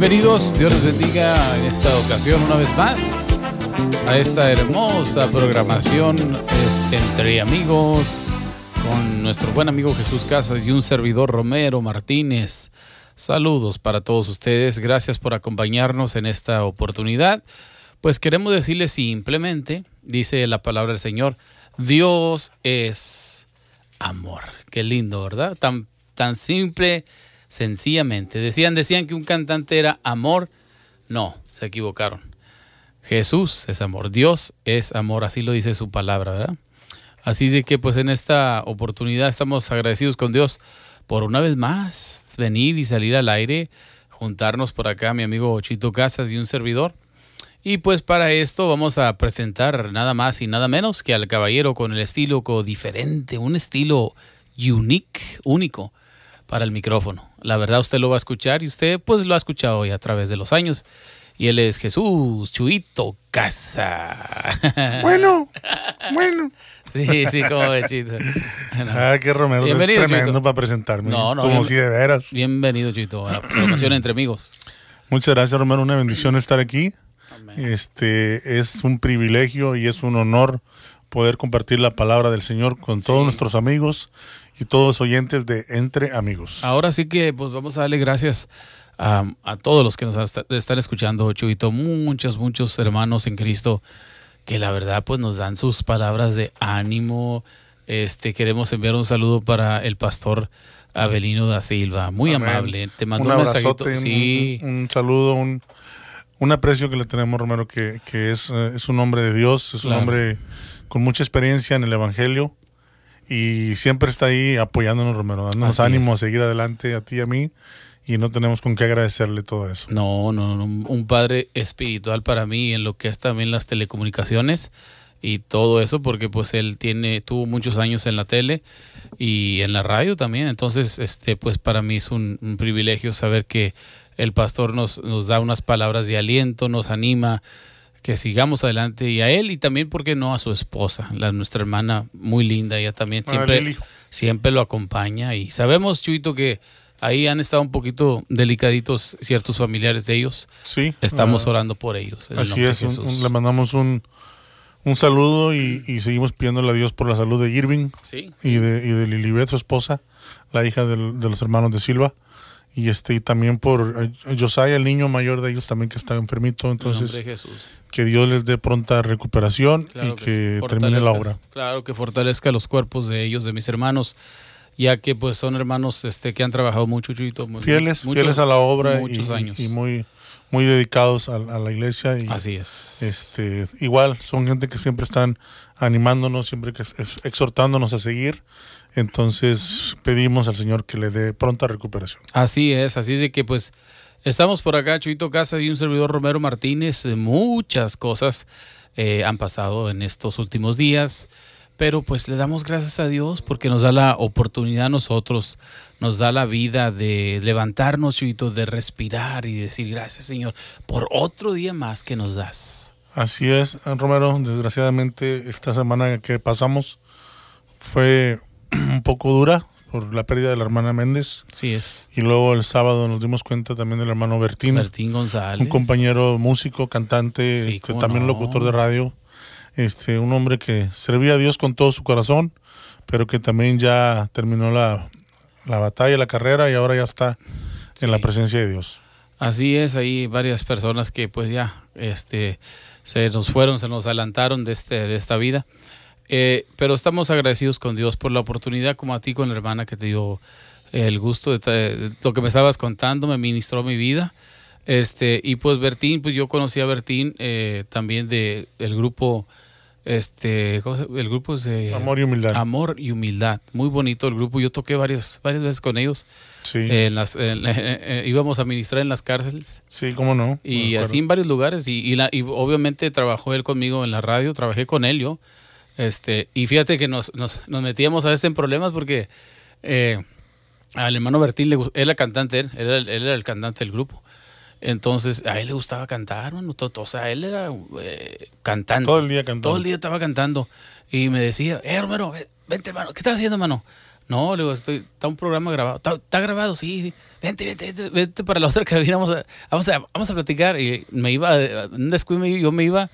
Bienvenidos, Dios les bendiga en esta ocasión una vez más a esta hermosa programación es Entre Amigos con nuestro buen amigo Jesús Casas y un servidor Romero Martínez. Saludos para todos ustedes, gracias por acompañarnos en esta oportunidad. Pues queremos decirles simplemente, dice la palabra del Señor, Dios es amor. Qué lindo, ¿verdad? Tan, tan simple sencillamente. Decían, decían que un cantante era amor. No, se equivocaron. Jesús es amor, Dios es amor, así lo dice su palabra, ¿verdad? Así de que pues en esta oportunidad estamos agradecidos con Dios por una vez más venir y salir al aire, juntarnos por acá mi amigo Chito Casas y un servidor. Y pues para esto vamos a presentar nada más y nada menos que al caballero con el estilo diferente, un estilo unique, único para el micrófono. La verdad usted lo va a escuchar y usted pues lo ha escuchado hoy a través de los años. Y él es Jesús Chuito Casa. Bueno, bueno. Sí, sí, como ves, Chito. Ah, qué Romero, es Bienvenido, tremendo Chito. para presentarme. No, no, Como bien- si de veras. Bienvenido, Chito, a la programación entre amigos. Muchas gracias, Romero. Una bendición estar aquí. Este es un privilegio y es un honor poder compartir la palabra del Señor con todos nuestros amigos y todos los oyentes de Entre Amigos. Ahora sí que pues vamos a darle gracias a, a todos los que nos están escuchando, Chuito, muchos, muchos hermanos en Cristo que la verdad pues nos dan sus palabras de ánimo. Este queremos enviar un saludo para el pastor Abelino da Silva, muy Amén. amable. Te mandó un un, mensajito. Sí, un, un saludo, un, un aprecio que le tenemos, Romero, que, que es, eh, es un hombre de Dios, es Claro. un hombre con mucha experiencia en el Evangelio y siempre está ahí apoyándonos, Romero, dándonos Así ánimo es. a seguir adelante a ti y a mí y no tenemos con qué agradecerle todo eso. No, no, no, un padre espiritual para mí en lo que es también las telecomunicaciones y todo eso, porque pues él tiene, tuvo muchos años en la tele y en la radio también, entonces este pues para mí es un, un privilegio saber que el pastor nos, nos da unas palabras de aliento, nos anima, que sigamos adelante y a él y también, ¿por qué no? A su esposa, la, nuestra hermana muy linda, ella también siempre, Lili. siempre lo acompaña y sabemos, Chuito, que ahí han estado un poquito delicaditos ciertos familiares de ellos. Sí. Estamos ah, orando por ellos. en Así es, un- le mandamos un, un saludo y, y seguimos pidiéndole a Dios por la salud de Irving Sí. y de, y de Lilibet, su esposa, la hija del- de los hermanos de Silva. Y este y también por eh, Josiah, el niño mayor de ellos también que está enfermito. En Entonces, Jesús. que Dios les dé pronta recuperación Claro y que que, sí. termine la obra. Claro, que fortalezca los cuerpos de ellos, de mis hermanos, ya que pues son hermanos este que han trabajado mucho, Chuito. mu- Fieles, muchos- fieles a la obra y, Muchos años. y muy, muy dedicados a, a la iglesia. Y, Así es. Este, igual, son gente que siempre están animándonos, siempre que es- exhortándonos a seguir. Entonces pedimos al Señor que le dé pronta recuperación. Así es, así es de que pues estamos por acá, Chuito Casa y un servidor Romero Martínez. Muchas cosas eh, han pasado en estos últimos días, pero pues le damos gracias a Dios porque nos da la oportunidad a nosotros, nos da la vida de levantarnos, Chuito, de respirar y decir gracias Señor por otro día más que nos das. Así es, Romero. Desgraciadamente, esta semana que pasamos fue un poco dura por la pérdida de la hermana Méndez. Así es. Y luego el sábado nos dimos cuenta también del hermano Bertín, Martín González. un compañero músico, cantante, Sí, este, también no. locutor de radio. Este, un hombre que servía a Dios con todo su corazón, pero que también ya terminó la, la batalla, la carrera y ahora ya está en la presencia de Dios. Así es, hay varias personas que pues ya este, se nos fueron, se nos adelantaron de, este, de esta vida. Eh, pero estamos agradecidos con Dios por la oportunidad, como a ti con la hermana que te dio el gusto de, de lo que me estabas contando, me ministró mi vida. Este, y pues Bertín, pues yo conocí a Bertín eh, también de el grupo, este, ¿cómo se- el grupo es de Amor y humildad. Amor y Humildad. Muy bonito el grupo. Yo toqué varias, varias veces con ellos. sí, En las, en- eh, eh, íbamos a ministrar en las cárceles sí, cómo no. y así en varios lugares y, y, la- y obviamente trabajó él conmigo en la radio, trabajé con él yo. Este, y fíjate que nos, nos, nos metíamos a veces en problemas porque eh, al hermano Bertín, le, era cantante, él era el cantante del grupo. Entonces a él le gustaba cantar, mano, todo- todo, o sea, él era eh, cantante. Todo el día cantando. Todo el día estaba cantando. Y me decía, eh, ve- vente, hermano, ¿qué estás haciendo, hermano? No, le digo, estoy, está un programa grabado. ¿Está, está grabado? Sí, sí. Vente, vente, vente, vente para la otra cabina. Vamos a, vamos a, vamos a platicar. Y me iba, en un descuido yo me iba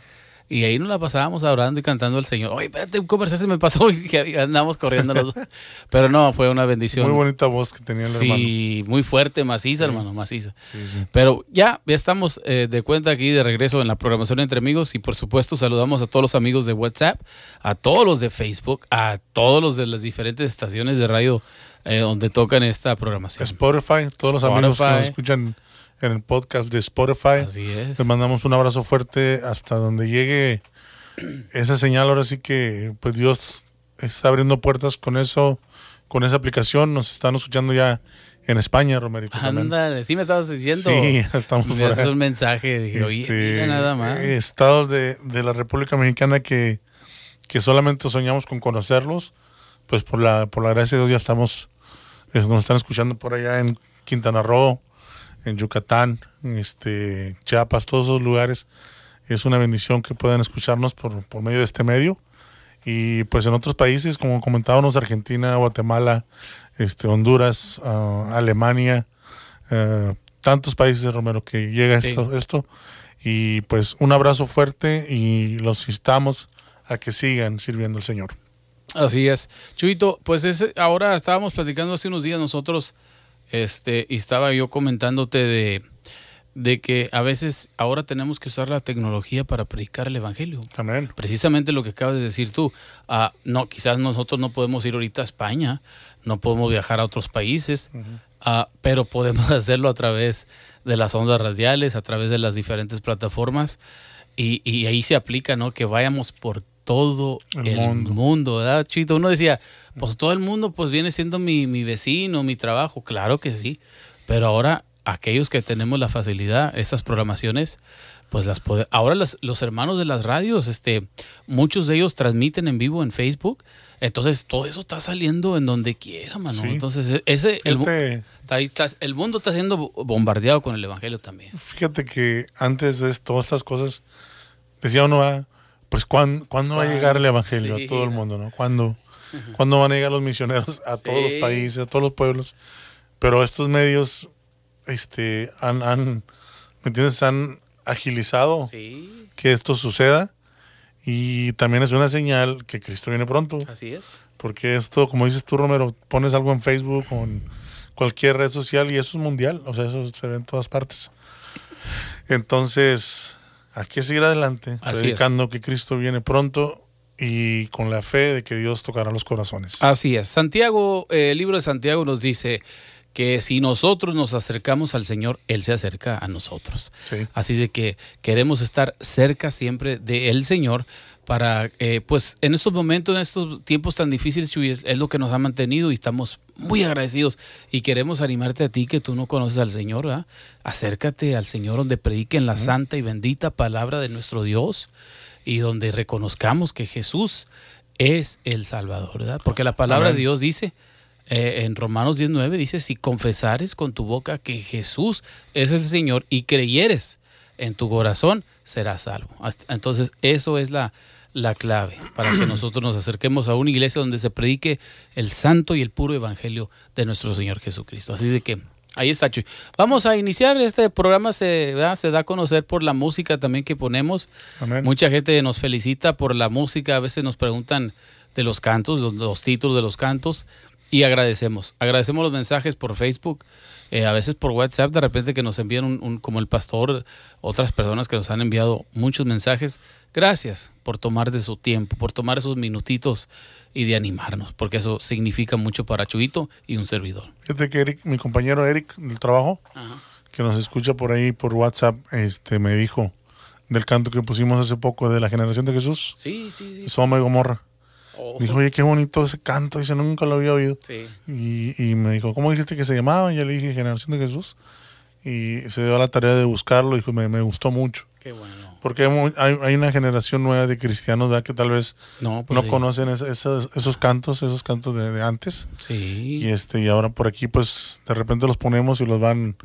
y ahí nos la pasábamos orando y cantando al Señor. Oye, espérate, un comercial se me pasó y andamos corriendo los dos. Pero no, fue una bendición. Muy bonita voz que tenía el hermano. Sí, muy fuerte, maciza, hermano, maciza. Sí, sí. Pero ya, ya estamos eh, de cuenta aquí de regreso en la programación entre amigos y por supuesto saludamos a todos los amigos de WhatsApp, a todos los de Facebook, a todos los de las diferentes estaciones de radio eh, donde tocan esta programación. Spotify, todos los amigos que nos escuchan en el podcast de Spotify. Así es. Les mandamos un abrazo fuerte hasta donde llegue esa señal. Ahora sí que pues Dios está abriendo puertas con eso, con esa aplicación. Nos están escuchando ya en España, Romerito. Ándale, sí me estabas diciendo. Sí, estamos me por un mensaje, dije, oye, Este, mira nada más. Estados de, de la República Mexicana que, que solamente soñamos con conocerlos. Pues por la, por la gracia de Dios ya estamos, nos están escuchando por allá en Quintana Roo, en Yucatán, este, Chiapas, todos esos lugares. Es una bendición que puedan escucharnos por, por medio de este medio. Y pues en otros países, como comentábamos, Argentina, Guatemala, este, Honduras, ah, Alemania, eh, tantos países, Romero, que llega Sí. esto, esto. Y pues un abrazo fuerte y los instamos a que sigan sirviendo al Señor. Así es. Chuito, pues es, ahora estábamos platicando hace unos días nosotros, este, y estaba yo comentándote de, de que a veces ahora tenemos que usar la tecnología para predicar el Evangelio. Amén. Precisamente lo que acabas de decir tú. Ah, no, quizás nosotros no podemos ir ahorita a España, no podemos viajar a otros países, ah, pero podemos hacerlo a través de las ondas radiales, a través de las diferentes plataformas. Y, y ahí se aplica, ¿no? Que vayamos por todo El el, mundo. mundo. ¿verdad, Chito? Uno decía, pues todo el mundo pues viene siendo mi, mi vecino, mi trabajo. Claro que sí. Pero ahora, aquellos que tenemos la facilidad, estas programaciones, pues las pode- ahora los, los hermanos de las radios, este, muchos de ellos transmiten en vivo en Facebook. Entonces todo eso está saliendo en donde quiera, mano. Sí. Entonces e- ese el, está está- el mundo está siendo bo- bombardeado con el evangelio también. fíjate que antes de todas estas cosas, decía uno, ah, pues ¿cuándo, ¿cuándo va a llegar el Evangelio Sí, a todo el mundo? ¿no? ¿Cuándo, ¿Cuándo van a llegar los misioneros a todos los países, a todos los pueblos? Pero estos medios este, han, han, ¿me entiendes? Han agilizado Sí, que esto suceda y también es una señal que Cristo viene pronto. así es. Porque esto, como dices tú, Romero, pones algo en Facebook o en cualquier red social y eso es mundial, o sea, eso se ve en todas partes. Entonces, hay que seguir adelante, Así predicando que Cristo viene pronto y con la fe de que Dios tocará los corazones. Así es. Santiago, eh, el libro de Santiago nos dice que si nosotros nos acercamos al Señor, Él se acerca a nosotros. Sí. Así de que queremos estar cerca siempre del Señor para, eh, pues en estos momentos, en estos tiempos tan difíciles, Chuy, es, es lo que nos ha mantenido y estamos muy agradecidos y queremos animarte a ti que tú no conoces al Señor, acércate al Señor donde prediquen la santa y bendita palabra de nuestro Dios y donde reconozcamos que Jesús es el Salvador, ¿verdad? Porque la palabra Amén. de Dios dice, eh, en Romanos 19 dice, si confesares con tu boca que Jesús es el Señor y creyeres en tu corazón, serás salvo. Entonces, eso es la, la clave para que nosotros nos acerquemos a una iglesia donde se predique el santo y el puro evangelio de nuestro Señor Jesucristo. Así de que ahí está, Chuy. Vamos a iniciar este programa, se, ¿verdad? se da a conocer por la música también que ponemos. Amén. Mucha gente nos felicita por la música, a veces nos preguntan de los cantos, los, los títulos de los cantos y agradecemos. Agradecemos los mensajes por Facebook, eh, a veces por WhatsApp, de repente que nos envían un, un- como el pastor, otras personas que nos han enviado muchos mensajes. Gracias por tomar de su tiempo, por tomar esos minutitos y de animarnos, porque eso significa mucho para Chuito y un servidor. Fíjate que Eric, mi compañero Eric del trabajo, que nos escucha por ahí por WhatsApp, este me dijo del canto que pusimos hace poco de la generación de Jesús, Sí, sí, sí. Soma y Gomorra. Oh, Dijo, oye, qué bonito ese canto, dice, nunca lo había oído. sí. Y, y me dijo, ¿cómo dijiste que se llamaba? Y yo le dije, Generación de Jesús. Y se dio a la tarea de buscarlo, dijo, me, me gustó mucho. Qué bueno. Porque hay, hay, hay una generación nueva de cristianos ¿verdad? que tal vez No, pues no sí. conocen es- esos, esos cantos, esos cantos de, de antes. Sí. Y este y ahora por aquí pues de repente los ponemos y los van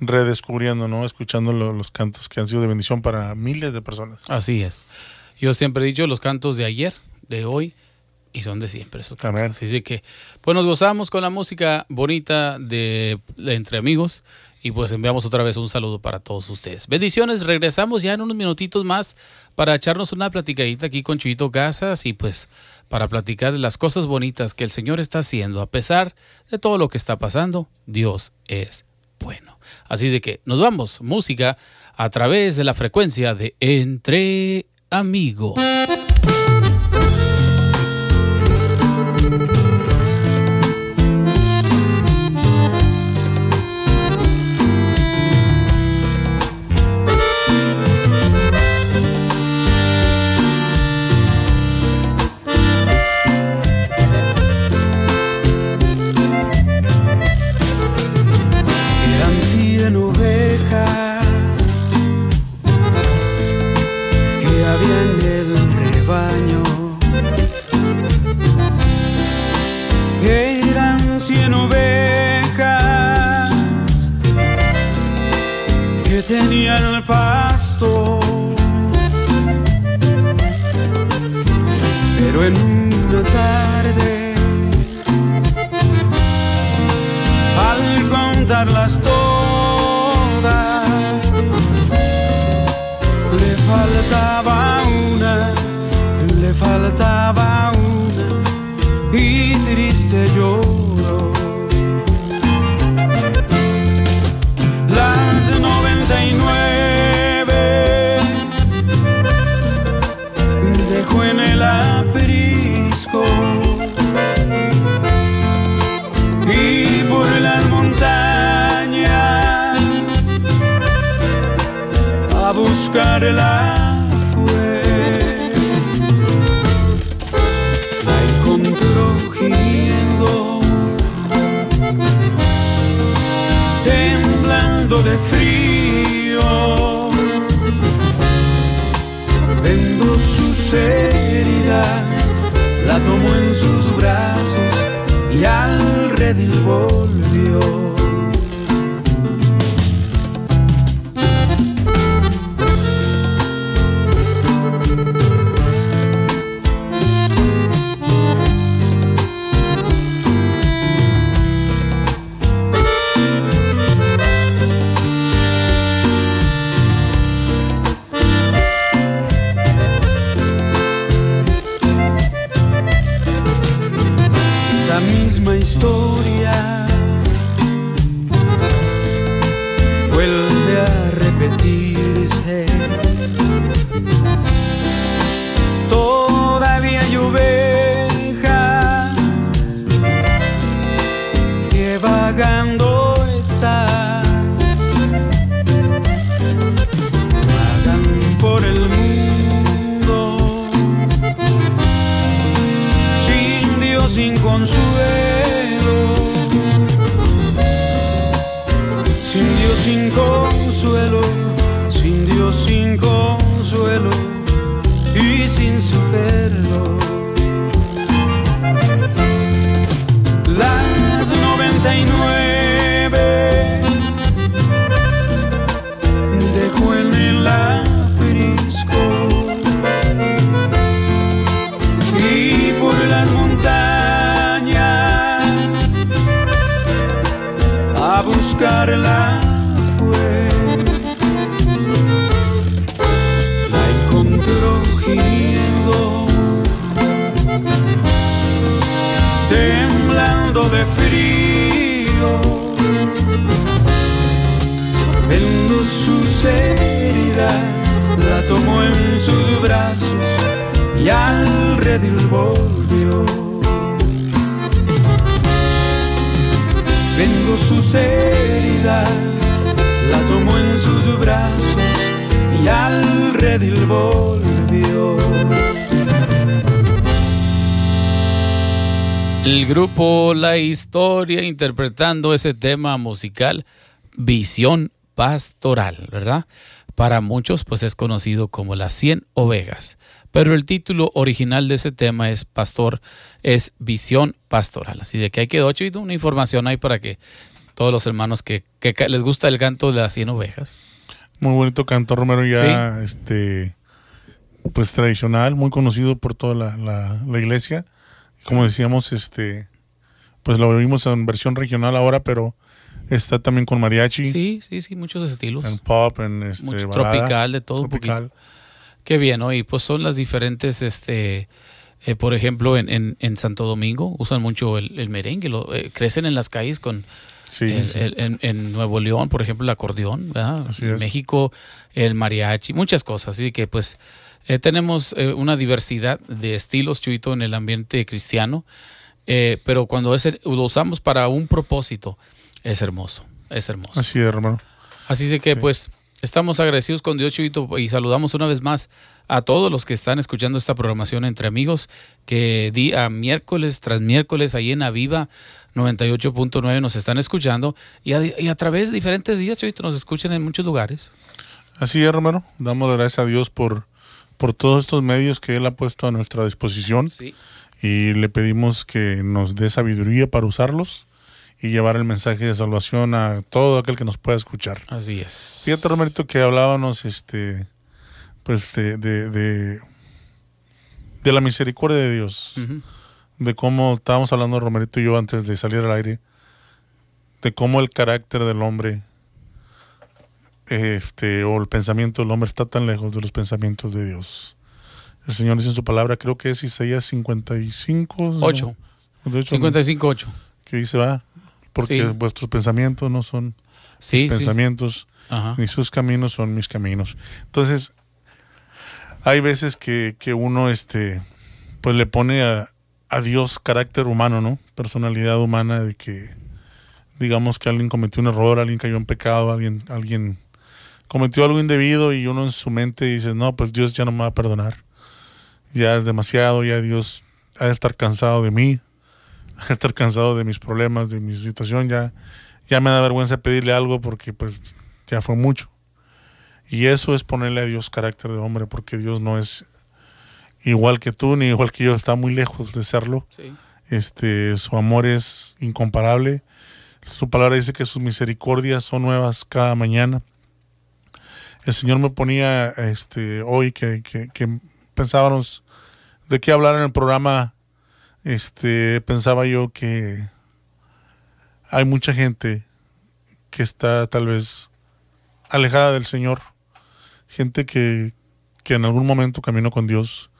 redescubriendo, ¿no? Escuchando lo- los cantos que han sido de bendición para miles de personas. Así es. Yo siempre he dicho, los cantos de ayer, de hoy y son de siempre. Esos Así que, pues nos gozamos con la música bonita de, Entre Amigos y pues enviamos otra vez un saludo para todos ustedes. Bendiciones, regresamos ya en unos minutitos más para echarnos una platicadita aquí con Chuyito Casas y pues para platicar de las cosas bonitas que el Señor está haciendo. A pesar de todo lo que está pasando, Dios es bueno. Así de que nos vamos, música a través de la frecuencia de Entre Amigos. de frío, vendo sus heridas, la tomó en sus brazos y al redil volvió. Vendo sus heridas, la tomó en sus brazos y al redil volvió. El grupo La Historia interpretando ese tema musical Visión Pastoral, ¿verdad? Para muchos pues es conocido como Las 100 Ovejas, pero el título original de ese tema es Pastor, es Visión Pastoral. Así de que hay que dar una información ahí para que todos los hermanos que, les gusta el canto de las 100 Ovejas. Muy bonito canto, Romero, ya este pues tradicional, muy conocido por toda la, la iglesia Como decíamos, este, pues lo vimos en versión regional ahora, pero está también con mariachi. Sí, sí, sí, muchos estilos. En pop, en este, Mucho balada, tropical, de todo un tropical. poquito. Qué bien, ¿no? Y pues son las diferentes, este, eh, por ejemplo, en, en, en Santo Domingo usan mucho el, el merengue, lo, eh, crecen en las calles con Sí, el- sí. el- en, en Nuevo León, por ejemplo, el acordeón, ¿verdad? Así En es. México, el mariachi, muchas cosas. Así que pues eh, tenemos eh, una diversidad de estilos, Chuito, en el ambiente cristiano, eh, pero cuando es lo usamos para un propósito, es hermoso, es hermoso. Así es, hermano. Así de que Sí. pues estamos agradecidos con Dios Chuito y saludamos una vez más a todos los que están escuchando esta programación entre amigos que día miércoles tras miércoles ahí en Aviva 98.9 nos están escuchando y a, y a través de diferentes días Chuito nos escuchan en muchos lugares. Así es, hermano. Damos gracias a Dios por, por todos estos medios que Él ha puesto a nuestra disposición Sí. y le pedimos que nos dé sabiduría para usarlos y llevar el mensaje de salvación a todo aquel que nos pueda escuchar. Así es. Fíjate, Romerito, que hablábamos este, pues de, de, de, de la misericordia de Dios. De cómo estábamos hablando Romerito y yo antes de salir al aire, de cómo el carácter del hombre, este, o el pensamiento del hombre está tan lejos de los pensamientos de Dios. El Señor dice en su palabra, creo que es Isaías 55, ¿no? Ocho. 58, 55.8. que dice, va, porque Sí. vuestros pensamientos no son Sí, mis sí. pensamientos, Ajá. ni sus caminos son mis caminos. Entonces, hay veces que, que uno este pues le pone a, a Dios carácter humano, ¿no? Personalidad humana de que digamos que alguien cometió un error, alguien cayó en pecado, alguien, alguien cometió algo indebido y uno en su mente dice, no, pues Dios ya no me va a perdonar. Ya es demasiado, ya Dios ha de estar cansado de mí, ha de estar cansado de mis problemas, de mi situación, ya, ya me da vergüenza pedirle algo porque pues ya fue mucho. Y eso es ponerle a Dios carácter de hombre, porque Dios no es igual que tú ni igual que yo, está muy lejos de serlo. Sí. Este, su amor es incomparable. Su palabra dice que sus misericordias son nuevas cada mañana. El Señor me ponía este, hoy que, que, pensábamos de qué hablar en el programa. Este, pensaba yo que hay mucha gente que está tal vez alejada del Señor. Gente que, que en algún momento caminó con Dios,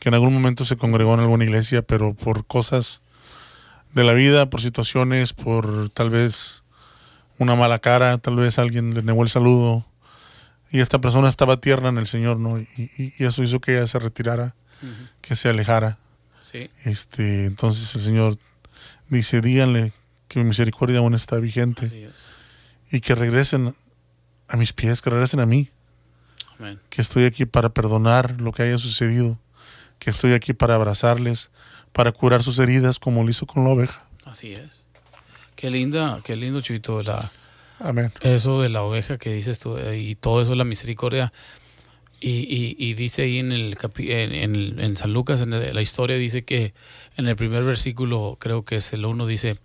que en algún momento se congregó en alguna iglesia, pero por cosas de la vida, por situaciones, por tal vez una mala cara, tal vez alguien le negó el saludo y esta persona estaba tierna en el Señor, ¿no? Y, y- y eso hizo que ella se retirara, que se alejara. Sí. Este, entonces el Señor dice, díganle que mi misericordia aún está vigente Así es. y que regresen a mis pies, que regresen a mí, Amén. que estoy aquí para perdonar lo que haya sucedido, que estoy aquí para abrazarles, para curar sus heridas como lo hizo con la oveja. Así es. Qué linda, qué lindo, Chuito, la, Amén. eso de la oveja que dices tú eh, y todo eso, la misericordia. Y, y, y dice ahí en el capi- en, en- en San Lucas, en el- la historia, dice que en el primer versículo, creo que es el uno, dice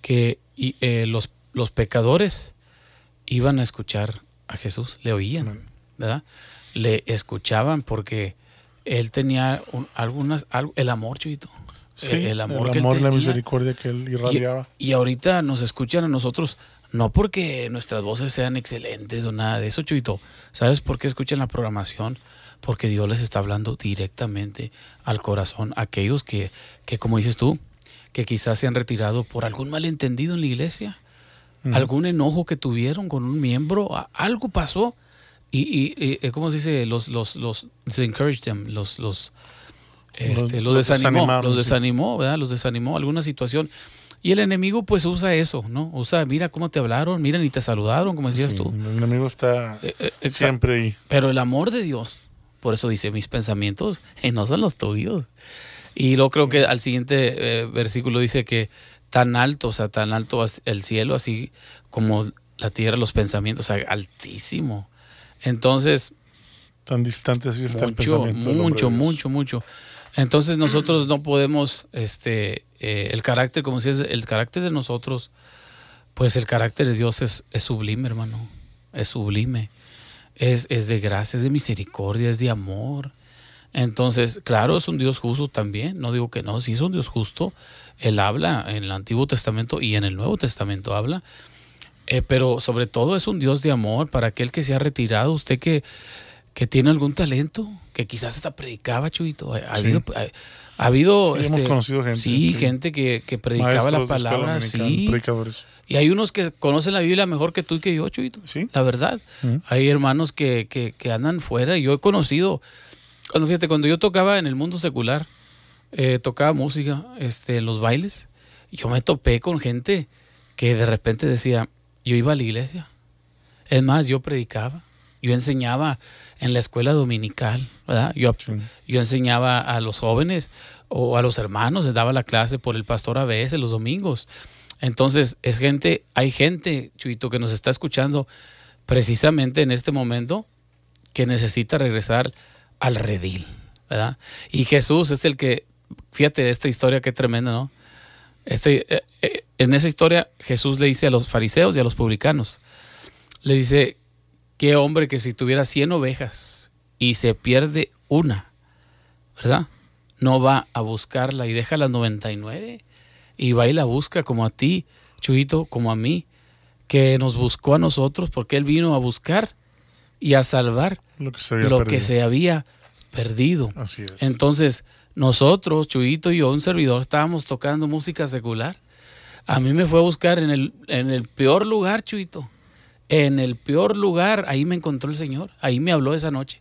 que y, eh, los, los pecadores iban a escuchar a Jesús, le oían, Amén. ¿verdad? Le escuchaban porque él tenía un- algunas, algo, el amor, Chuito. Sí, el, el amor, que él la tenía. misericordia que él irradiaba. Y, y ahorita nos escuchan a nosotros, no porque nuestras voces sean excelentes o nada de eso, Chuito. ¿Sabes por qué escuchan la programación? Porque Dios les está hablando directamente al corazón. Aquellos que, que como dices tú, que quizás se han retirado por algún malentendido en la iglesia, algún enojo que tuvieron con un miembro, algo pasó. Y, y, y, eh, ¿cómo se dice? Los, los, los, encourage them, los, los, este, Los- los los desanimó, los sí. desanimó, ¿verdad? Los desanimó alguna situación. Y el enemigo pues usa eso, ¿no? Usa, mira cómo te hablaron, mira ni te saludaron, como decías Sí, tú. el enemigo está Eh, eh, siempre ahí. Pero el amor de Dios, por eso dice, mis pensamientos eh, no son los tuyos. Y luego creo que al siguiente eh, versículo dice que tan alto, o sea, tan alto el cielo, así como la tierra, los pensamientos, o sea, altísimo. Entonces, Tan distante así está el mucho, pensamiento. del hombre mucho, mucho, mucho. Entonces nosotros no podemos, este, eh, el carácter, como decías, el carácter de nosotros, pues el carácter de Dios es, es sublime, hermano, es sublime. Es, es de gracia, es de misericordia, es de amor, Entonces, claro, es un Dios justo también, no digo que no, sí es un Dios justo. Él habla en el Antiguo Testamento y en el Nuevo Testamento habla, eh, pero sobre todo es un Dios de amor para aquel que se ha retirado, usted que, que tiene algún talento, que quizás hasta predicaba, Chuito. Ha, habido, ha, habido hemos este, conocido gente. Sí, gente que, que predicaba la palabra, sí. Predicadores. Y hay unos que conocen la Biblia mejor que tú y que yo, Chuito. Sí. La verdad. Hay hermanos que, que, que andan fuera. Yo he conocido cuando fíjate, cuando yo tocaba en el mundo secular, eh, tocaba música este, en los bailes, yo me topé con gente que de repente decía, yo iba a la iglesia. Es más, yo predicaba, yo enseñaba en la escuela dominical, ¿verdad? Yo, yo enseñaba a los jóvenes o a los hermanos, les daba la clase por el pastor a veces los domingos. Entonces, es gente, hay gente, Chuito, que nos está escuchando precisamente en este momento que necesita regresar al redil, ¿verdad? Y Jesús es el que, fíjate esta historia qué tremenda, ¿no? Este, eh, eh, en esa historia Jesús le dice a los fariseos y a los publicanos, le dice, qué hombre que si tuviera 100 ovejas y se pierde una, ¿verdad? No va a buscarla y deja las 99 y va y la busca como a ti, Chuito, como a mí, que nos buscó a nosotros porque Él vino a buscar y a salvar lo que se había perdido. Que se había perdido. Así es. Entonces, nosotros, Chuyito y yo, un servidor, estábamos tocando música secular. A mí me fue a buscar en el, en el peor lugar, Chuyito. En el peor lugar, ahí me encontró el Señor. Ahí me habló esa noche.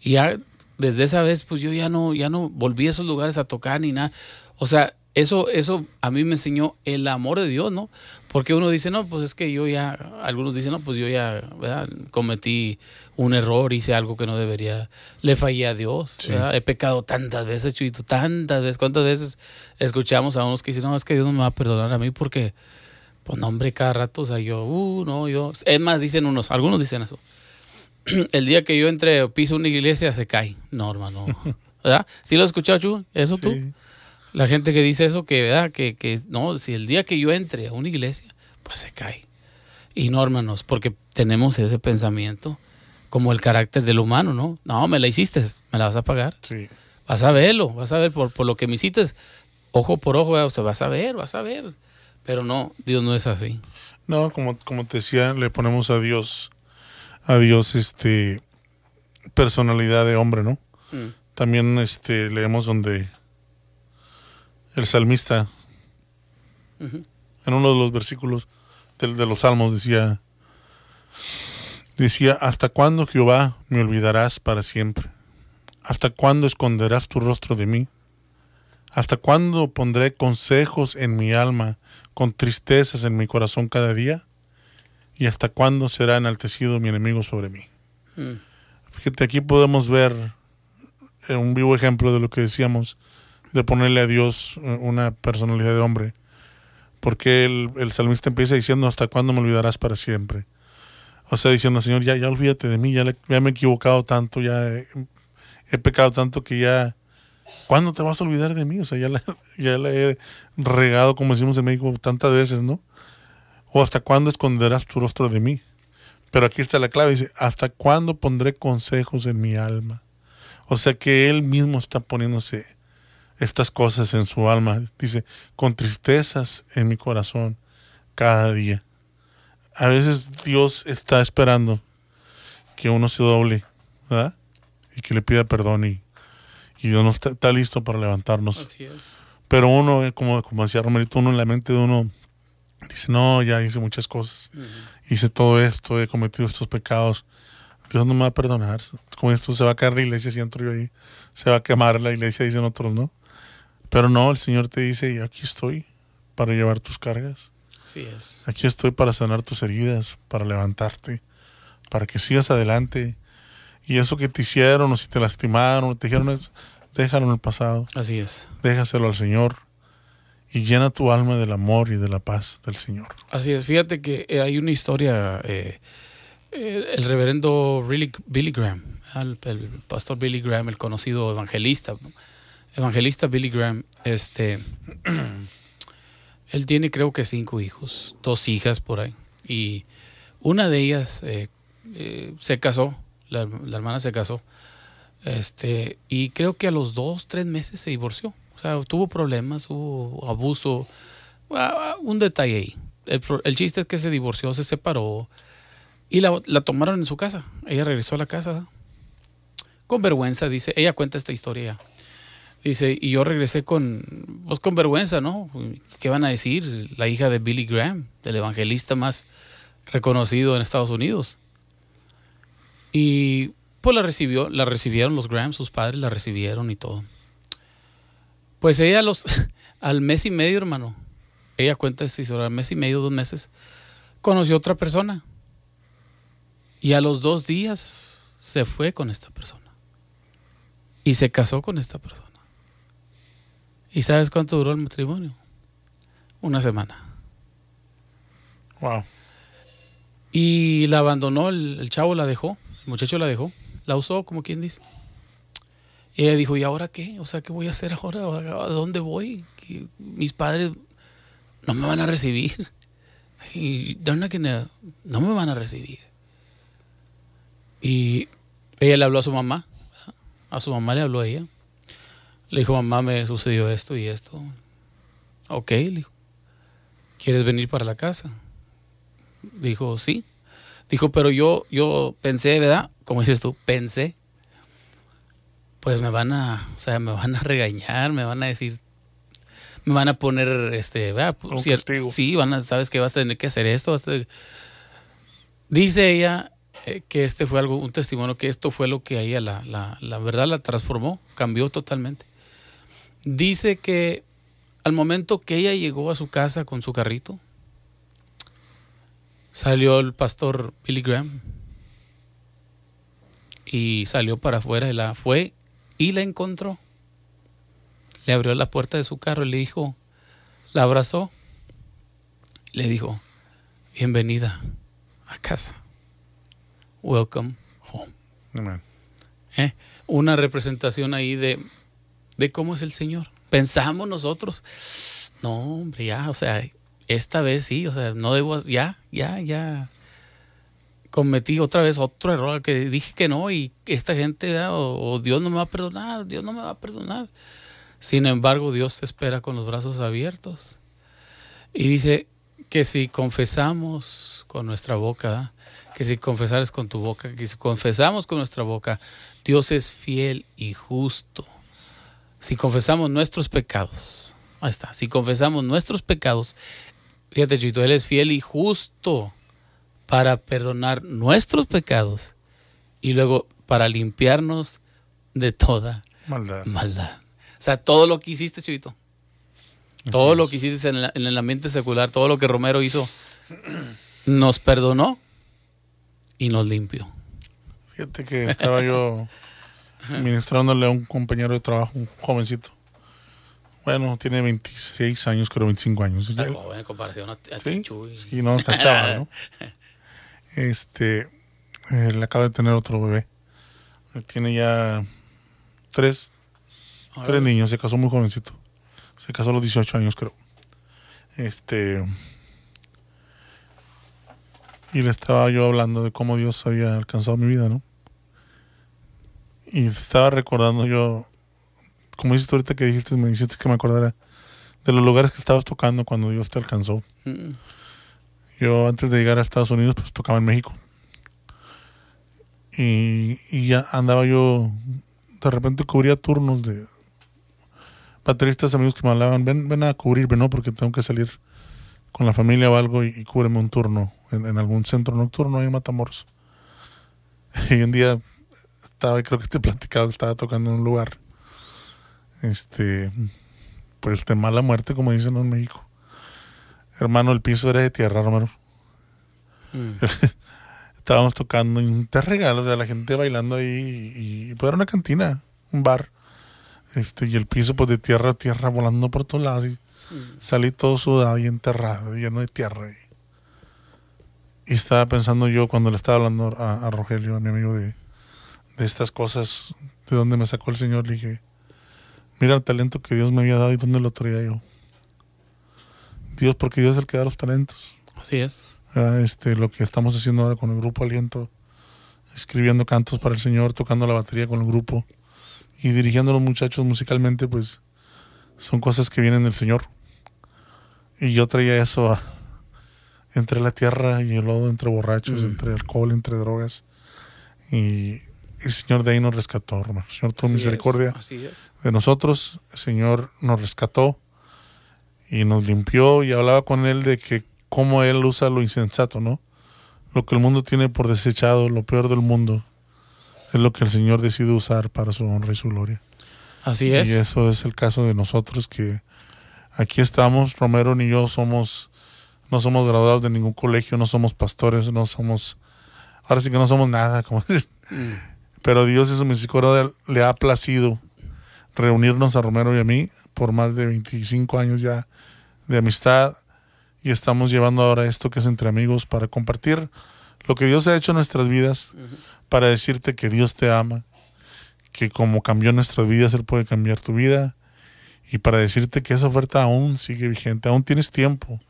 Y ya desde esa vez, pues yo ya no, ya no volví a esos lugares a tocar ni nada. O sea, eso, eso a mí me enseñó el amor de Dios, ¿no? Porque uno dice, no, pues es que yo ya, algunos dicen, no, pues yo ya ¿verdad? cometí un error, hice algo que no debería, le fallé a Dios, he pecado tantas veces, Chuito, tantas veces, ¿cuántas veces escuchamos a unos que dicen, no, es que Dios no me va a perdonar a mí porque, pues no, hombre, cada rato, o sea, yo, uh, no, yo, es más, dicen unos, algunos dicen eso, el día que yo entre piso una iglesia se cae, no, hermano, ¿verdad? ¿Sí lo has escuchado, Chu? ¿Eso tú? La gente que dice eso, que, ¿verdad? Que, que no, si el día que yo entre a una iglesia, pues se cae. Y no, hermanos, porque tenemos ese pensamiento como el carácter del humano, ¿no? No, me la hiciste, me la vas a pagar. Sí. Vas a verlo, vas a ver por, por lo que me hiciste, ojo por ojo, o sea, vas a ver, vas a ver. Pero no, Dios no es así. No, como, como te decía, le ponemos a Dios, a Dios, este, personalidad de hombre, ¿no? Mm. También este, leemos donde el salmista, en uno de los versículos de, de, los salmos decía, decía, ¿hasta cuándo Jehová me olvidarás para siempre? ¿Hasta cuándo esconderás tu rostro de mí? ¿Hasta cuándo pondré consejos en mi alma, con tristezas en mi corazón cada día? ¿Y hasta cuándo será enaltecido mi enemigo sobre mí? Mm. Fíjate, aquí podemos ver un vivo ejemplo de lo que decíamos, de ponerle a Dios eh, una personalidad de hombre. Porque el, el salmista empieza diciendo, ¿hasta cuándo me olvidarás para siempre? O sea, diciendo, Señor, ya, ya olvídate de mí, ya, ya me he equivocado tanto, ya he, pecado tanto que ya, ¿cuándo te vas a olvidar de mí? O sea, ya la, ya la he regado, como decimos en México, tantas veces, ¿no? O hasta cuándo esconderás tu rostro de mí. Pero aquí está la clave, dice, ¿hasta cuándo pondré consejos en mi alma? O sea que él mismo está poniéndose estas cosas en su alma. Dice, con tristezas en mi corazón cada día. A veces Dios está esperando que uno se doble, ¿verdad? Y que le pida perdón y, y Dios no está, listo para levantarnos. Pero uno, eh, como, como decía Romerito, uno en la mente de uno dice, no, ya hice muchas cosas. Hice todo esto, he cometido estos pecados. Dios no me va a perdonar. Con esto se va a caer la iglesia si entro yo ahí. Se va a quemar la iglesia, dicen otros, ¿no? Pero no, el Señor te dice, aquí estoy para llevar tus cargas. Así es. Aquí estoy para sanar tus heridas, para levantarte, para que sigas adelante. Y eso que te hicieron, o si te lastimaron, o te dijeron, es, déjalo en el pasado. Así es. Déjaselo al Señor y llena tu alma del amor y de la paz del Señor. Así es. Fíjate que eh, hay una historia, eh, eh, el reverendo Billy Graham, el, el, pastor Billy Graham, el conocido evangelista, evangelista Billy Graham, este, él tiene creo que cinco hijos, dos hijas por ahí, y una de ellas eh, eh, se casó, la, hermana se casó, Este, y creo que a los dos, tres meses se divorció. O sea, tuvo problemas, hubo abuso, ah, un detalle ahí. El, el chiste es que se divorció, se separó y la, la, tomaron en su casa. Ella regresó a la casa con vergüenza, dice. Ella cuenta esta historia. Dice, y yo regresé con, pues con vergüenza, ¿no? ¿Qué van a decir? La hija de Billy Graham, del evangelista más reconocido en Estados Unidos. Y pues la recibió, la recibieron los Graham, sus padres la recibieron y todo. Pues ella los, al mes y medio, hermano, ella cuenta esta historia, al mes y medio, dos meses, conoció a otra persona. Y a los dos días se fue con esta persona. Y se casó con esta persona. ¿Y sabes cuánto duró el matrimonio? Una semana. Wow. Y la abandonó, el, el, chavo la dejó, el muchacho la dejó, la usó, como quien dice. Y ella dijo, ¿y ahora qué? O sea, ¿qué voy a hacer ahora? ¿A dónde voy? Mis padres no me van a recibir. Y no me van a recibir. Y ella le habló a su mamá. A su mamá le habló a ella. Le dijo, mamá, me sucedió esto y esto. Ok, le dijo, ¿quieres venir para la casa? Dijo, sí. Dijo, pero yo, yo pensé, ¿verdad? Como dices tú, pensé. Pues me van a, o sea, me van a regañar, me van a decir, me van a poner, este. Un castigo. Sí, van a, sabes que vas a tener que hacer esto. Dice ella eh, que este fue algo, un testimonio, que esto fue lo que a ella la, la, la verdad la transformó, cambió totalmente. Dice que al momento que ella llegó a su casa con su carrito, salió el pastor Billy Graham y salió para afuera y la fue y la encontró. Le abrió la puerta de su carro y le dijo, la abrazó, le dijo, bienvenida a casa. Welcome home. ¿Eh? Una representación ahí de de cómo es el Señor. Pensamos nosotros, no, hombre, ya, o sea, esta vez sí, o sea, no debo, ya, ya, ya cometí otra vez otro error que dije que no y esta gente, o, Dios no me va a perdonar, Dios no me va a perdonar. Sin embargo, Dios te espera con los brazos abiertos. Y dice que si confesamos con nuestra boca, que si confesares con tu boca, que si confesamos con nuestra boca, Dios es fiel y justo si confesamos nuestros pecados, ahí está, si confesamos nuestros pecados, fíjate, Chito, Él es fiel y justo para perdonar nuestros pecados y luego para limpiarnos de toda maldad. maldad. O sea, todo lo que hiciste, Chito, todo lo que hiciste en, en el ambiente secular, todo lo que Romero hizo, nos perdonó y nos limpió. Fíjate que estaba yo ministrándole a un compañero de trabajo, un jovencito. Bueno, tiene 26 años, creo 25 años. Está joven en comparación a, a ¿Sí? Chuy. Sí, no, está chaval, ¿no? Este, él acaba de tener otro bebé. Tiene ya tres, tres niños, se casó muy jovencito. Se casó a los 18 años, creo. Este. Y le estaba yo hablando de cómo Dios había alcanzado mi vida, ¿no? Y estaba recordando yo, como dices tú ahorita que dijiste, me dijiste que me acordara de los lugares que estabas tocando cuando Dios te alcanzó. Mm. Yo antes de llegar a Estados Unidos, pues tocaba en México. Y, y ya andaba yo, de repente cubría turnos de bateristas amigos que me hablaban, ven, ven a cubrirme, ¿no? Porque tengo que salir con la familia o algo y, y cúbreme un turno en, algún centro nocturno ahí en Matamoros. Y un día estaba, creo que te he platicado, estaba tocando en un lugar, este, pues de mala muerte, como dicen en México. Hermano, el piso era de tierra, hermano. Mm. Estábamos tocando y te regalos, o sea, la gente bailando ahí y, y pues era una cantina, un bar. Este, y el piso pues de tierra a tierra volando por todos lados y salí todo sudado y enterrado, lleno de tierra. Y, y estaba pensando yo cuando le estaba hablando a, a Rogelio, a mi amigo de, de estas cosas, de dónde me sacó el Señor, le dije, mira el talento que Dios me había dado y dónde lo traía yo. Dios, porque Dios es el que da los talentos. Así es. Ah, Este, lo que estamos haciendo ahora con el grupo Aliento escribiendo cantos para el Señor, tocando la batería con el grupo y dirigiendo a los muchachos musicalmente, pues son cosas que vienen del Señor. Y yo traía eso entre la tierra y el lodo, entre borrachos, mm. entre alcohol, entre drogas. Y el Señor de ahí nos rescató, hermano. El Señor tuvo misericordia de nosotros. El Señor nos rescató y nos limpió y hablaba con Él de que cómo Él usa lo insensato, ¿no? Lo que el mundo tiene por desechado, lo peor del mundo, es lo que el Señor decide usar para su honra y su gloria. Así es. Y eso es el caso de nosotros que aquí estamos, Romero ni yo somos, no somos graduados de ningún colegio, no somos pastores, no somos, ahora sí que no somos nada, como mm. Pero Dios y su misericordia le ha placido reunirnos a Romero y a mí por más de 25 años ya de amistad y estamos llevando ahora esto que es entre amigos para compartir lo que Dios ha hecho en nuestras vidas, para decirte que Dios te ama, que como cambió nuestras vidas, Él puede cambiar tu vida. Y para decirte que esa oferta aún sigue vigente, aún tienes tiempo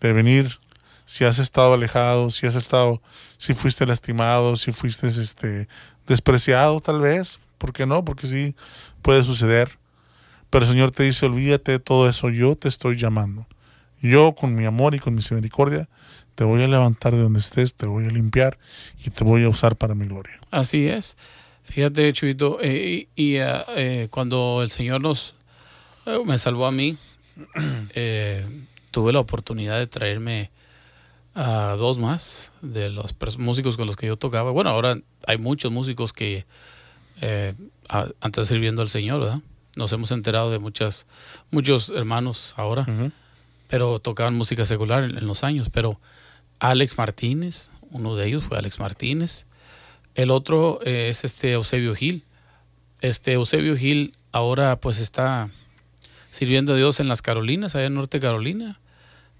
de venir. Si has estado alejado, si has estado, si fuiste lastimado, si fuiste este, despreciado tal vez, ¿por qué no? Porque sí puede suceder. Pero el Señor te dice, olvídate de todo eso, yo te estoy llamando. Yo con mi amor y con mi misericordia te voy a levantar de donde estés, te voy a limpiar y te voy a usar para mi gloria. Así es. Fíjate, Chuito, eh, y, eh, eh, cuando el Señor nos me salvó a mí, tuve la oportunidad de traerme a dos más de los músicos con los que yo tocaba. Bueno, ahora hay muchos músicos que antes sirviendo al Señor, ¿verdad? Nos hemos enterado de muchas, muchos hermanos ahora, pero tocaban música secular en los años. Pero Alex Martínez, uno de ellos fue Alex Martínez. El otro eh, es este Eusebio Gil. Este Eusebio Gil ahora pues está sirviendo a Dios en las Carolinas, allá en Norte Carolina.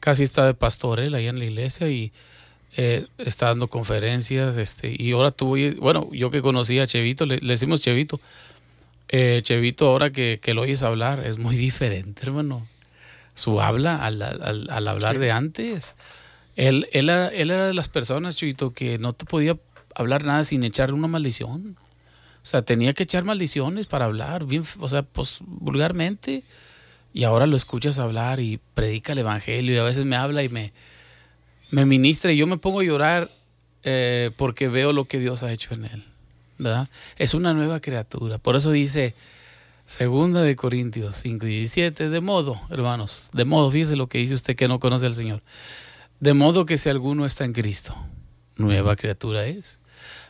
Casi está de pastorel allá en la iglesia y eh, está dando conferencias. Este, y ahora tuvo, bueno, yo que conocí a Chevito, le, decimos Chevito. Eh, Chevito, ahora que, lo oyes hablar, es muy diferente, hermano. Su habla al, hablar de antes. Él, él, era, él era de las personas, Chevito, que no te podía hablar nada sin echar una maldición. O sea, tenía que echar maldiciones para hablar, bien, o sea, pues vulgarmente. Y ahora lo escuchas hablar y predica el evangelio y a veces me habla y me, me ministra y yo me pongo a llorar eh, porque veo lo que Dios ha hecho en él. ¿Verdad? Es una nueva criatura. Por eso dice Segunda de Corintios 5 y 17, de modo, hermanos, de modo, fíjese lo que dice usted que no conoce al Señor. De modo que si alguno está en Cristo, nueva criatura es.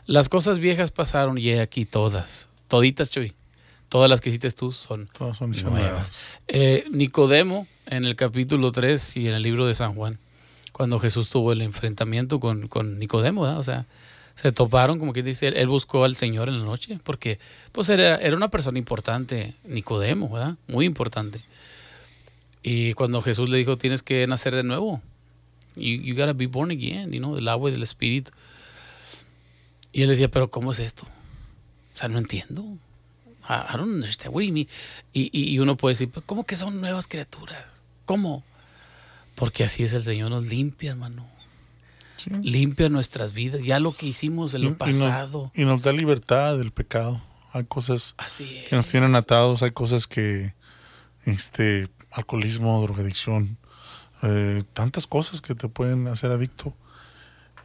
Las cosas viejas pasaron y aquí todas, toditas, Chuy. Todas las que hiciste tú son, nuevas. Eh, Nicodemo, en el capítulo 3 y en el libro de San Juan, cuando Jesús tuvo el enfrentamiento con, con Nicodemo, o sea, se toparon, como que dice, él buscó al Señor en la noche, porque pues era, era una persona importante, Nicodemo, ¿verdad? Muy importante. Y cuando Jesús le dijo, tienes que nacer de nuevo, you, gotta be born again, you know, del agua y del espíritu. Y él decía, pero ¿cómo es esto? O sea, no entiendo. I, don't understand. What you mean? Y, y, uno puede decir, ¿cómo que son nuevas criaturas? ¿Cómo? Porque así es el Señor, nos limpia, hermano. Limpia nuestras vidas, ya lo que hicimos en lo pasado. Y, nos da libertad del pecado. Hay cosas que nos tienen atados, hay cosas que, este, alcoholismo, drogadicción, eh, tantas cosas que te pueden hacer adicto.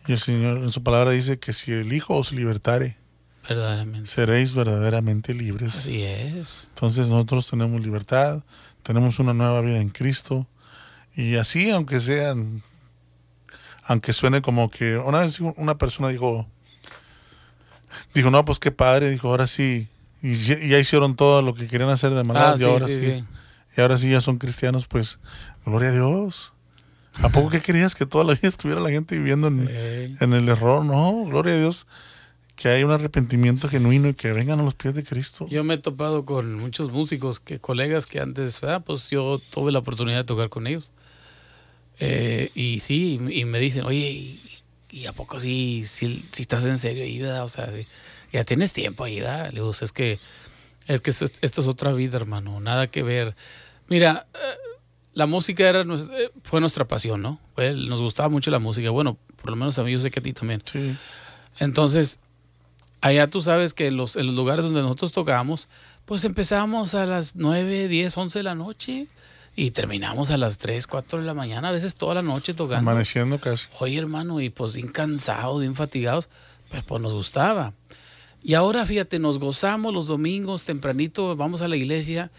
Y el Señor en su palabra dice que si el Hijo os libertare, seréis verdaderamente libres. Así es. Entonces nosotros tenemos libertad, tenemos una nueva vida en Cristo. Y así, aunque sean, aunque suene como que una vez una persona dijo, dijo, no, pues qué padre, dijo, ahora sí, y ya hicieron todo lo que querían hacer de manera, ah, y ahora sí, y ahora sí ya son cristianos, pues gloria a Dios. ¿A poco que querías que toda la vida estuviera la gente viviendo en, el error? No, gloria a Dios, que hay un arrepentimiento genuino y que vengan a los pies de Cristo. Yo me he topado con muchos músicos, que colegas que antes, pues yo tuve la oportunidad de tocar con ellos. Eh, y sí, y me dicen, oye, ¿y, a poco sí, si estás en serio ahí, O sea, ya tienes tiempo ahí, ¿verdad? Le digo, es que, es que esto es otra vida, hermano, nada que ver. Mira, eh, la música era, eh, fue nuestra pasión, ¿no? nos gustaba mucho la música. Bueno, por lo menos a mí yo sé que a ti también. Sí. Entonces, allá tú sabes que los, en los lugares donde nosotros tocábamos, pues empezamos a las 9, 10, 11 de la noche y terminamos a las 3, 4 de la mañana, a veces toda la noche tocando. Amaneciendo casi. Oye, hermano, y pues bien cansados, bien fatigados, pero pues nos gustaba. Y ahora fíjate, nos gozamos los domingos tempranito, vamos a la iglesia,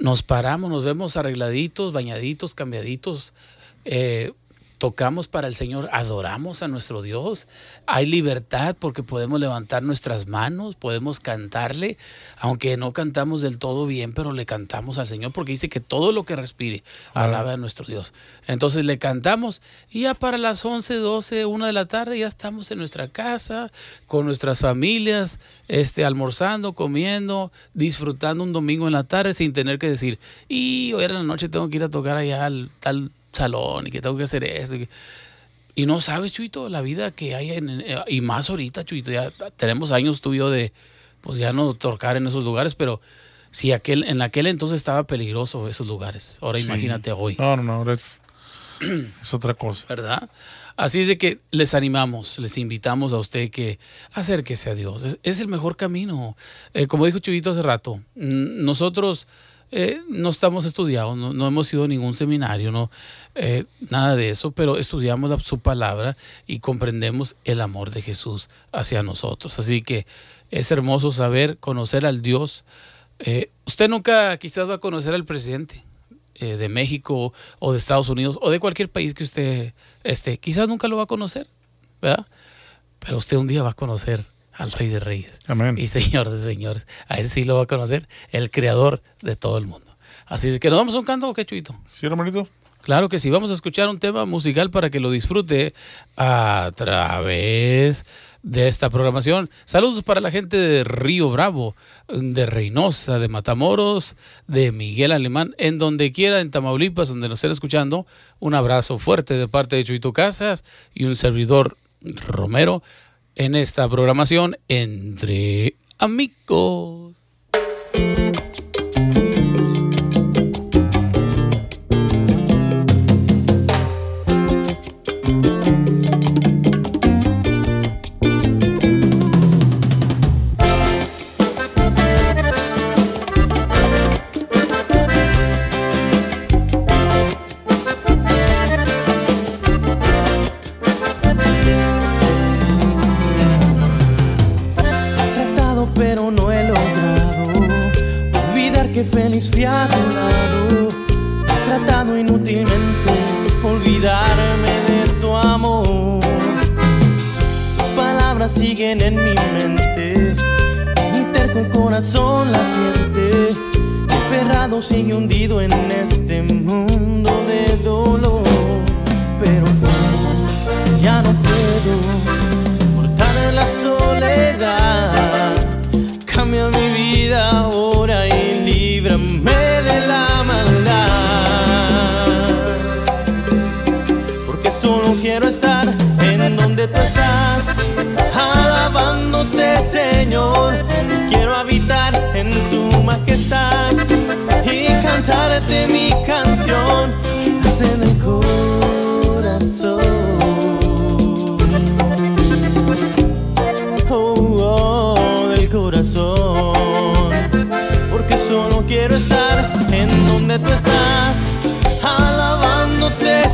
nos paramos, nos vemos arregladitos, bañaditos, cambiaditos, eh, tocamos para el Señor, adoramos a nuestro Dios. Hay libertad porque podemos levantar nuestras manos, podemos cantarle, aunque no cantamos del todo bien, pero le cantamos al Señor porque dice que todo lo que respire alaba a nuestro Dios. Entonces le cantamos y ya para las 11, 12, 1 de la tarde ya estamos en nuestra casa con nuestras familias, este, almorzando, comiendo, disfrutando un domingo en la tarde sin tener que decir, y hoy en la noche tengo que ir a tocar allá al tal salón y que tengo que hacer eso. Y, no sabes, Chuito, la vida que hay, en, eh, y más ahorita, Chuito, ya tenemos años tú y yo de, pues ya no tocar en esos lugares, pero si aquel, en aquel entonces estaba peligroso esos lugares. Ahora imagínate hoy. No, no, no, ahora es, otra cosa. ¿Verdad? Así es de que les animamos, les invitamos a usted que acérquese a Dios. Es, el mejor camino. Eh, como dijo Chuyito hace rato, nosotros eh, no estamos estudiados, no, hemos ido a ningún seminario, no, eh, nada de eso, pero estudiamos su palabra y comprendemos el amor de Jesús hacia nosotros. Así que es hermoso saber, conocer al Dios. Eh, usted nunca quizás va a conocer al presidente de México o de Estados Unidos o de cualquier país que usted esté. Quizás nunca lo va a conocer, ¿verdad? Pero usted un día va a conocer al Rey de Reyes y Señor de Señores. A ese sí lo va a conocer el Creador de todo el mundo. Así que nos vamos a un canto, ¿qué chuito? Sí, hermanito. Claro que sí, vamos a escuchar un tema musical para que lo disfrute a través de esta programación. Saludos para la gente de Río Bravo, de Reynosa, de Matamoros, de Miguel Alemán, en donde quiera, en Tamaulipas, donde nos estén escuchando. Un abrazo fuerte de parte de Chuito Casas y un servidor Romero en esta programación entre amigos.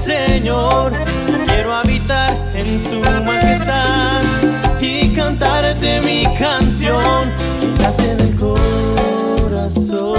Señor. Quiero habitar en tu majestad y cantarte mi canción nace del corazón.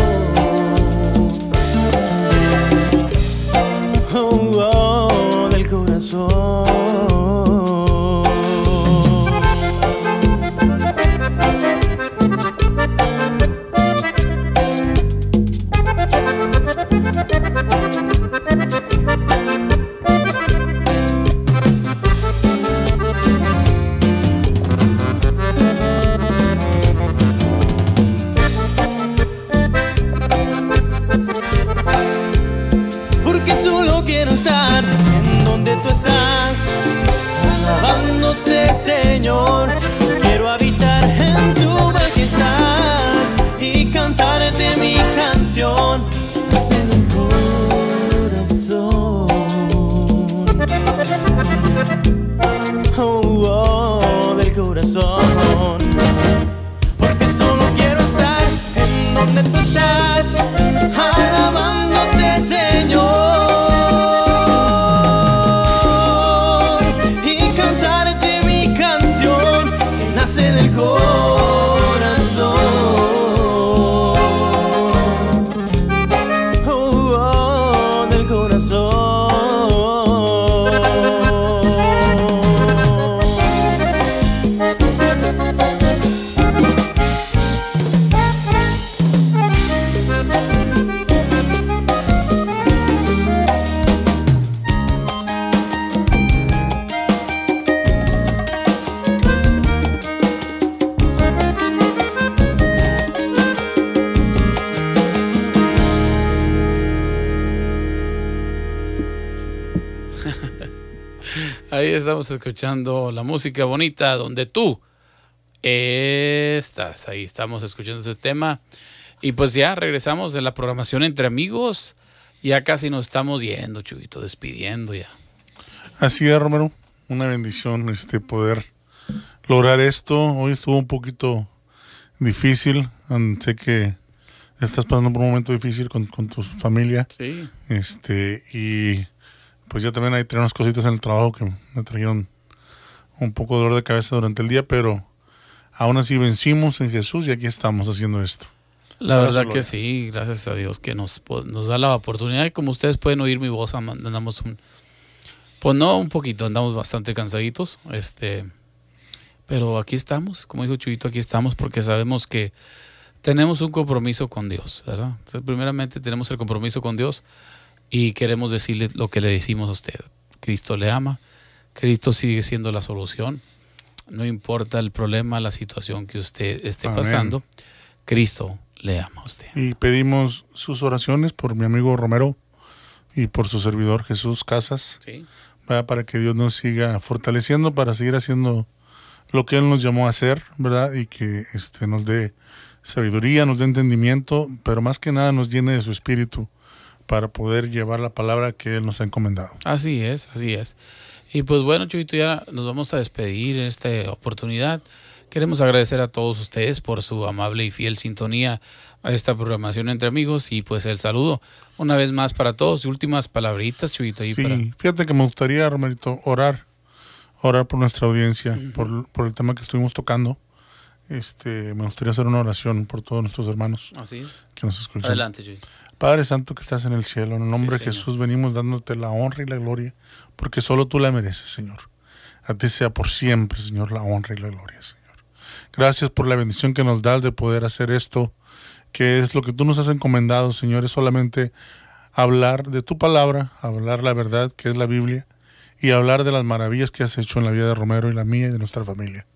Estamos escuchando la música bonita donde tú estás. Ahí estamos escuchando ese tema. Y pues ya regresamos de la programación entre amigos. Ya casi nos estamos yendo, Chubito, despidiendo ya. Así es, Romero. Una bendición este poder lograr esto. Hoy estuvo un poquito difícil. Sé que estás pasando por un momento difícil con, con tu familia. Sí. Este, y pues yo también ahí tenía unas cositas en el trabajo que me trajeron un poco de dolor de cabeza durante el día, pero aún así vencimos en Jesús y aquí estamos haciendo esto. La verdad que sí, gracias a Dios que nos, nos da la oportunidad y como ustedes pueden oír mi voz, andamos un, pues no un poquito, andamos bastante cansaditos, este, pero aquí estamos, como dijo Chuyito, aquí estamos porque sabemos que tenemos un compromiso con Dios, ¿verdad? primeramente tenemos el compromiso con Dios y queremos decirle lo que le decimos a usted. Cristo le ama, Cristo sigue siendo la solución. No importa el problema, la situación que usted esté pasando, Cristo le ama a usted. Y pedimos sus oraciones por mi amigo Romero y por su servidor Jesús Casas, ¿Sí? para que Dios nos siga fortaleciendo para seguir haciendo lo que Él nos llamó a hacer, ¿verdad? Y que este, nos dé sabiduría, nos dé entendimiento, pero más que nada nos llene de su espíritu para poder llevar la palabra que Él nos ha encomendado. Así es, así es. Y pues bueno, Chuyito, ya nos vamos a despedir en esta oportunidad. Queremos agradecer a todos ustedes por su amable y fiel sintonía a esta programación entre amigos y pues el saludo una vez más para todos y últimas palabritas, Chuyito. sí, fíjate que me gustaría, Romerito, orar, orar por nuestra audiencia, por, por, el tema que estuvimos tocando. Este, me gustaría hacer una oración por todos nuestros hermanos Así que nos escuchan. Adelante, Chuyito. Padre Santo que estás en el cielo, en el nombre de Jesús venimos dándote la honra y la gloria, porque solo tú la mereces, Señor. A ti sea por siempre, Señor, la honra y la gloria, Señor. Gracias por la bendición que nos das de poder hacer esto, que es lo que tú nos has encomendado, Señor, es solamente hablar de tu palabra, hablar la verdad, que es la Biblia, y hablar de las maravillas que has hecho en la vida de Romero y la mía y de nuestra familia.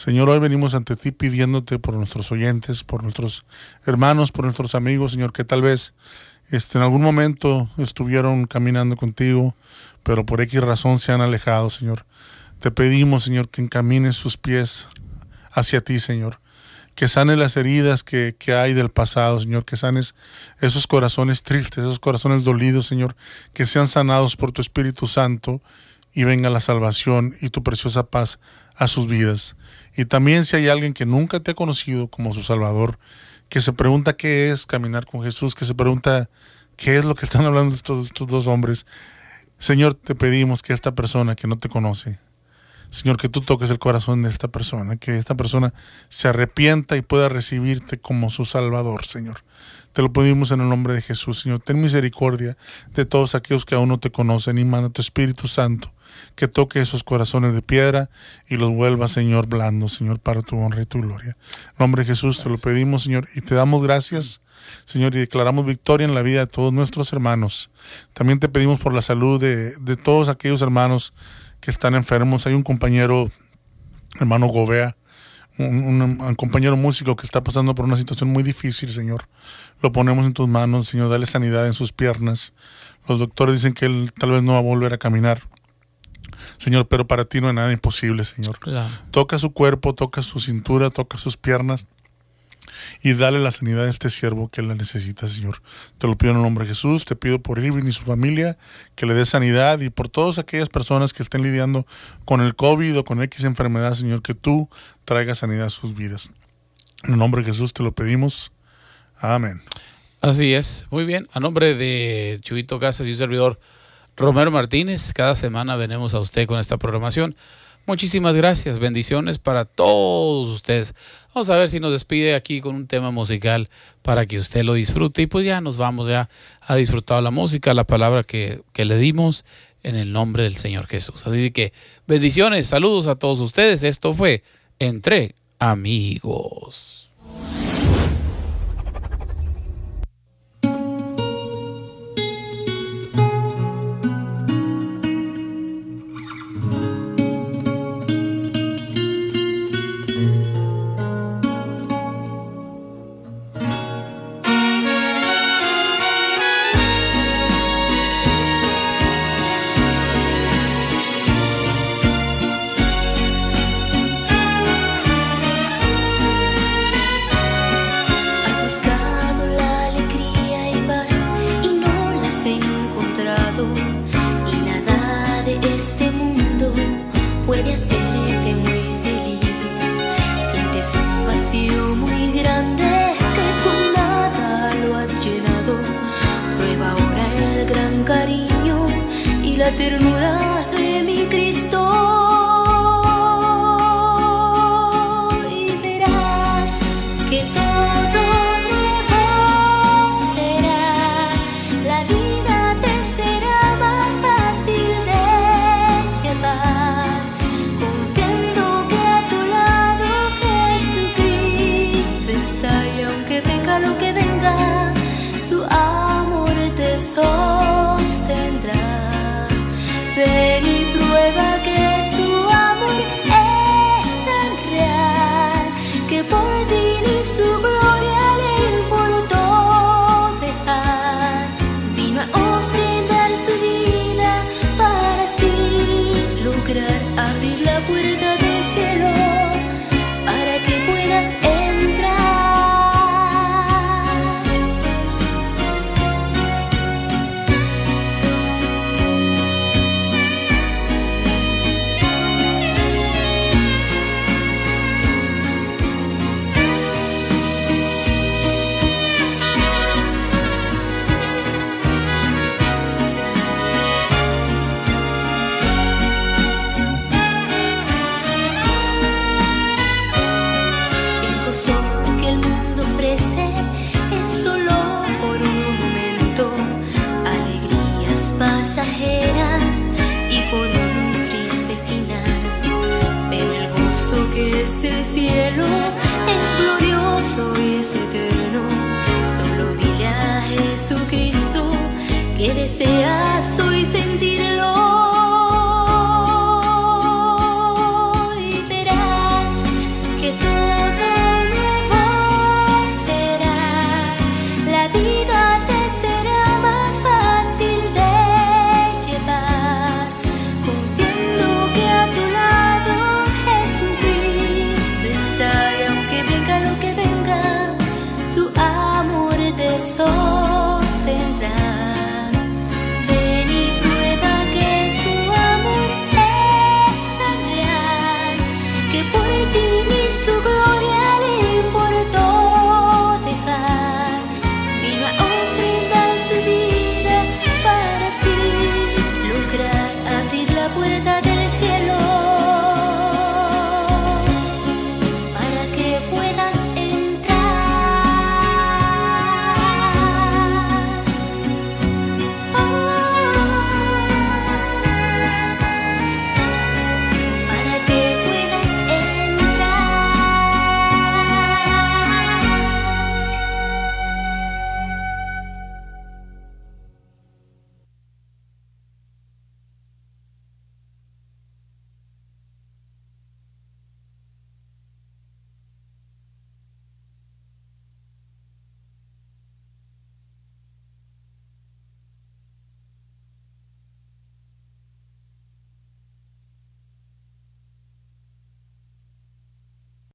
Señor, hoy venimos ante ti pidiéndote por nuestros oyentes, por nuestros hermanos, por nuestros amigos, Señor, que tal vez este, en algún momento estuvieron caminando contigo, pero por X razón se han alejado, Señor. Te pedimos, Señor, que encamines sus pies hacia ti, Señor. Que sanes las heridas que, que hay del pasado, Señor. Que sanes esos corazones tristes, esos corazones dolidos, Señor. Que sean sanados por tu Espíritu Santo y venga la salvación y tu preciosa paz a sus vidas. Y también si hay alguien que nunca te ha conocido como su Salvador, que se pregunta qué es caminar con Jesús, que se pregunta qué es lo que están hablando estos, estos dos hombres, Señor, te pedimos que esta persona que no te conoce, Señor, que tú toques el corazón de esta persona, que esta persona se arrepienta y pueda recibirte como su Salvador, Señor. Te lo pedimos en el nombre de Jesús, Señor. Ten misericordia de todos aquellos que aún no te conocen y manda tu Espíritu Santo que toque esos corazones de piedra y los vuelva, Señor, blandos, Señor, para tu honra y tu gloria. En nombre de Jesús te lo pedimos, Señor, y te damos gracias, Señor, y declaramos victoria en la vida de todos nuestros hermanos. También te pedimos por la salud de, de todos aquellos hermanos que están enfermos. Hay un compañero, hermano Gobea, un, un, compañero músico que está pasando por una situación muy difícil, Señor. Lo ponemos en tus manos, Señor, dale sanidad en sus piernas. Los doctores dicen que él tal vez no va a volver a caminar. Señor, pero para ti no hay nada imposible, Señor. Toca su cuerpo, toca su cintura, toca sus piernas y dale la sanidad a este siervo que la necesita, Señor. Te lo pido en el nombre de Jesús, te pido por Irving y su familia que le dé sanidad y por todas aquellas personas que estén lidiando con el COVID o con X enfermedad, Señor, que tú traigas sanidad a sus vidas. En el nombre de Jesús te lo pedimos. Amén. Así es. Muy bien. A nombre de Chubito Casas y un servidor Romero Martínez, cada semana venimos a usted con esta programación. Muchísimas gracias, bendiciones para todos ustedes. Vamos a ver si nos despide aquí con un tema musical para que usted lo disfrute y pues ya nos vamos ya a disfrutar la música, la palabra que, que le dimos en el nombre del Señor Jesús. Así que bendiciones, saludos a todos ustedes. Esto fue Entre Amigos.